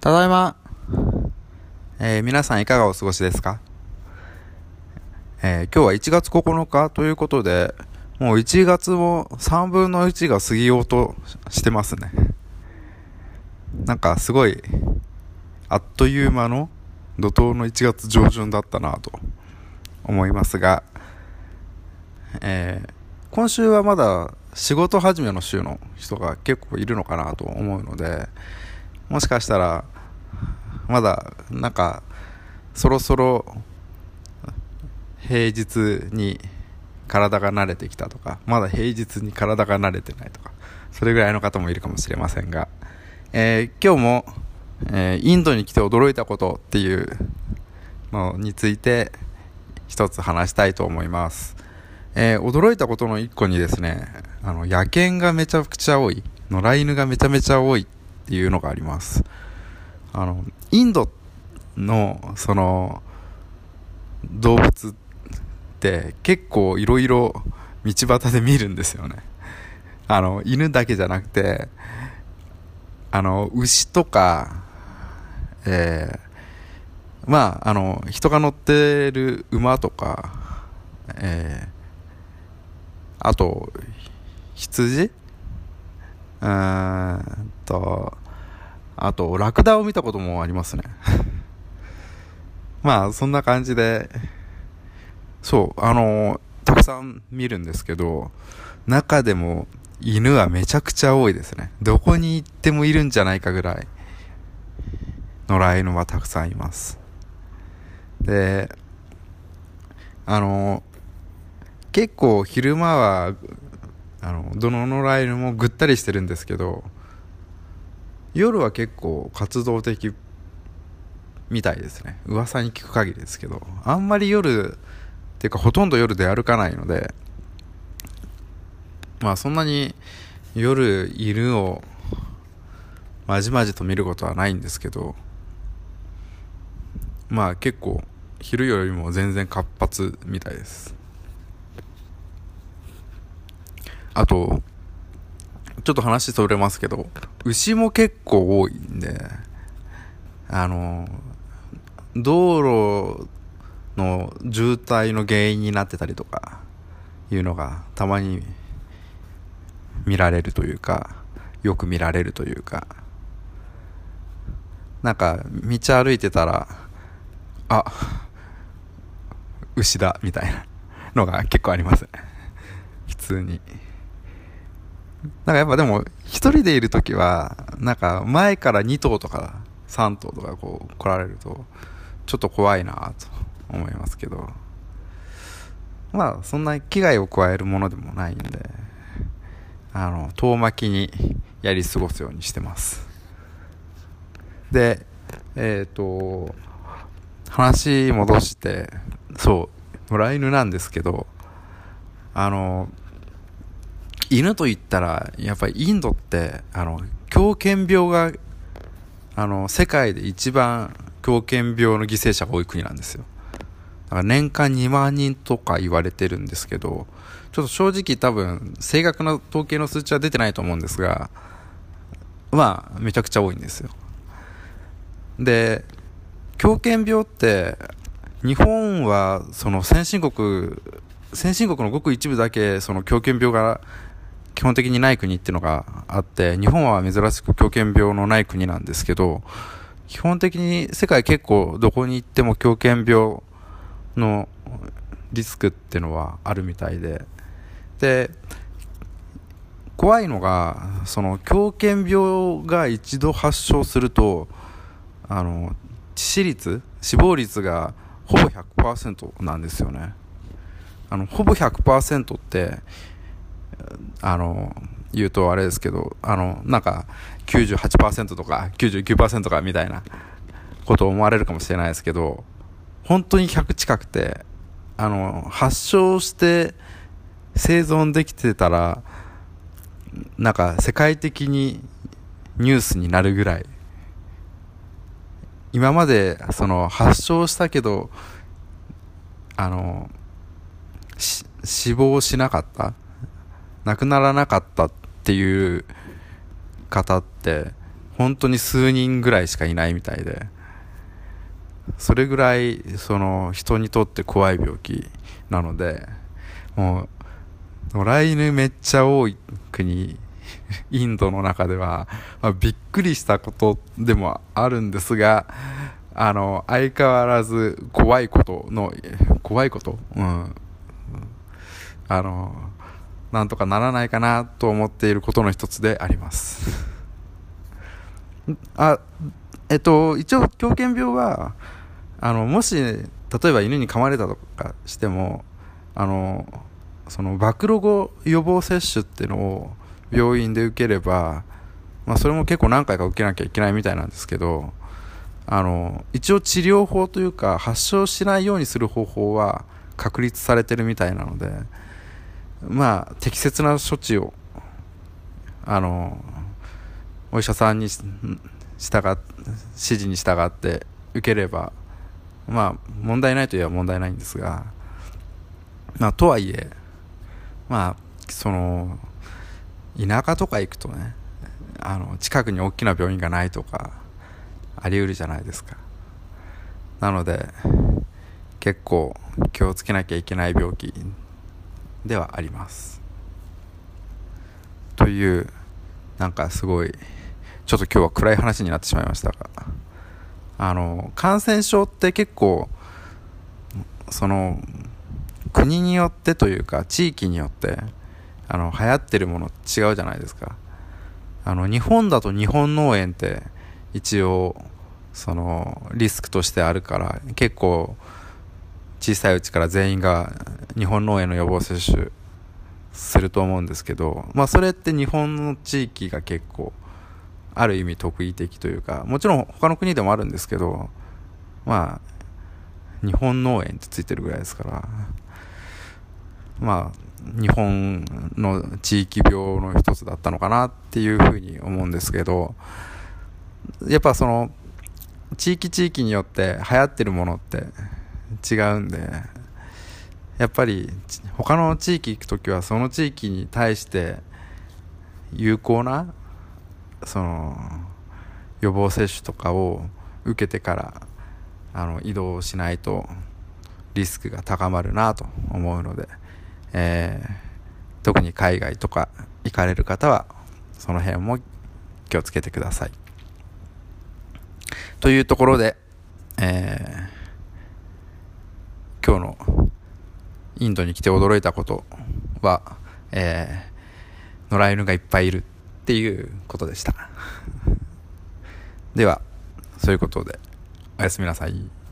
ただいま。えー、皆さんいかがお過ごしですか？えー、今日は1月9日ということで、もう1月も3分の1が過ぎようとしてますね。なんかすごい、あっという間の怒涛の1月上旬だったなと思いますが、えー、今週はまだ仕事始めの週の人が結構いるのかなと思うので、もしかしたら、まだ、なんか、そろそろ、平日に体が慣れてきたとか、まだ平日に体が慣れてないとか、それぐらいの方もいるかもしれませんが、えー、今日も、えー、インドに来て驚いたことっていうのについて、一つ話したいと思います。えー、驚いたことの一個にですね、あの、野犬がめちゃくちゃ多い、野良犬がめちゃめちゃ多いっていうのがあります。あの、インドの、その、動物って結構いろいろ道端で見るんですよね。あの、犬だけじゃなくて、あの、牛とか、えー、まあ、あの、人が乗ってる馬とか、えー、あと、羊？と、あと、ラクダを見たこともありますね。まあ、そんな感じで、そう、あの、たくさん見るんですけど、中でも犬はめちゃくちゃ多いですね。どこに行ってもいるんじゃないかぐらい、野良犬はたくさんいます。で、あの、結構昼間はあのどの野良犬もぐったりしてるんですけど夜は結構活動的みたいですね。噂に聞く限りですけど。あんまり夜っていうかほとんど夜で歩かないので。まあそんなに夜犬をまじまじと見ることはないんですけど。まあ結構昼よりも全然活発みたいです。あと、ちょっと話それますけど、牛も結構多いんで、あの、道路の渋滞の原因になってたりとか、いうのがたまに見られるというか、よく見られるというか、なんか道歩いてたら、あ、牛だ、みたいなのが結構あります。普通に。なんかやっぱでも、一人でいるときは、なんか前から2頭とか3頭とかこう来られると、ちょっと怖いなと思いますけど、まあそんな危害を加えるものでもないんで、あの、遠巻きにやり過ごすようにしてます。で、えっ、ー、と、話戻して、そう、野良犬なんですけど、あの、犬と言ったら、やっぱりインドって、あの、狂犬病が、あの、世界で一番狂犬病の犠牲者が多い国なんですよ。だから年間2万人とか言われてるんですけど、ちょっと正直多分、正確な統計の数値は出てないと思うんですが、まあ、めちゃくちゃ多いんですよ。で、狂犬病って、日本は、その先進国、先進国のごく一部だけ、その狂犬病が基本的にない国っていうのがあって、日本は珍しく狂犬病のない国なんですけど、基本的に世界結構どこに行っても狂犬病のリスクっていうのはあるみたいで、で、怖いのが、その狂犬病が一度発症すると、あの、致死率、死亡率がほぼ100%なんですよね。あの、ほぼ100%って、あの、言うとあれですけど、あの、なんか98%とか99%かみたいなことを思われるかもしれないですけど、本当に100近くて、あの、発症して生存できてたら、なんか世界的にニュースになるぐらい、今までその発症したけど、あの、死亡しなかった亡くならなかったっていう方って本当に数人ぐらいしかいないみたいでそれぐらいその人にとって怖い病気なのでもう野良犬めっちゃ多い国 インドの中では、まあ、びっくりしたことでもあるんですがあの相変わらず怖いことの怖いこと？うん。あのなんとかならないかなと思っていることの一つであります。あえっと一応狂犬病はあのもし例えば犬に噛まれたとかしてもあのその暴露後予防接種っていうのを病院で受ければ、まあ、それも結構何回か受けなきゃいけないみたいなんですけどあの一応治療法というか発症しないようにする方法は確立されてるみたいなのでまあ適切な処置をあのお医者さんに従指示に従って受ければまあ問題ないといえば問題ないんですがまあとはいえまあその田舎とか行くとねあの近くに大きな病院がないとかあり得るじゃないですか。なので結構気をつけなきゃいけない病気ではあります。というなんかすごいちょっと今日は暗い話になってしまいましたが。あの感染症って結構その国によってというか地域によってあの流行ってるもの違うじゃないですか。あの日本だと日本脳炎って一応そのリスクとしてあるから結構小さいうちから全員が日本脳炎の予防接種すると思うんですけどまあそれって日本の地域が結構ある意味特異的というかもちろん他の国でもあるんですけどまあ日本脳炎ってついてるぐらいですからまあ日本の地域病の一つだったのかなっていうふうに思うんですけどやっぱその地域地域によって流行ってるものって違うんでやっぱり他の地域行く時はその地域に対して有効なその予防接種とかを受けてからあの移動しないとリスクが高まるなと思うので。えー、特に海外とか行かれる方はその辺も気をつけてください。というところで、えー、今日のインドに来て驚いたことは、えー、野良犬がいっぱいいるっていうことでした。では、そういうことで、おやすみなさい。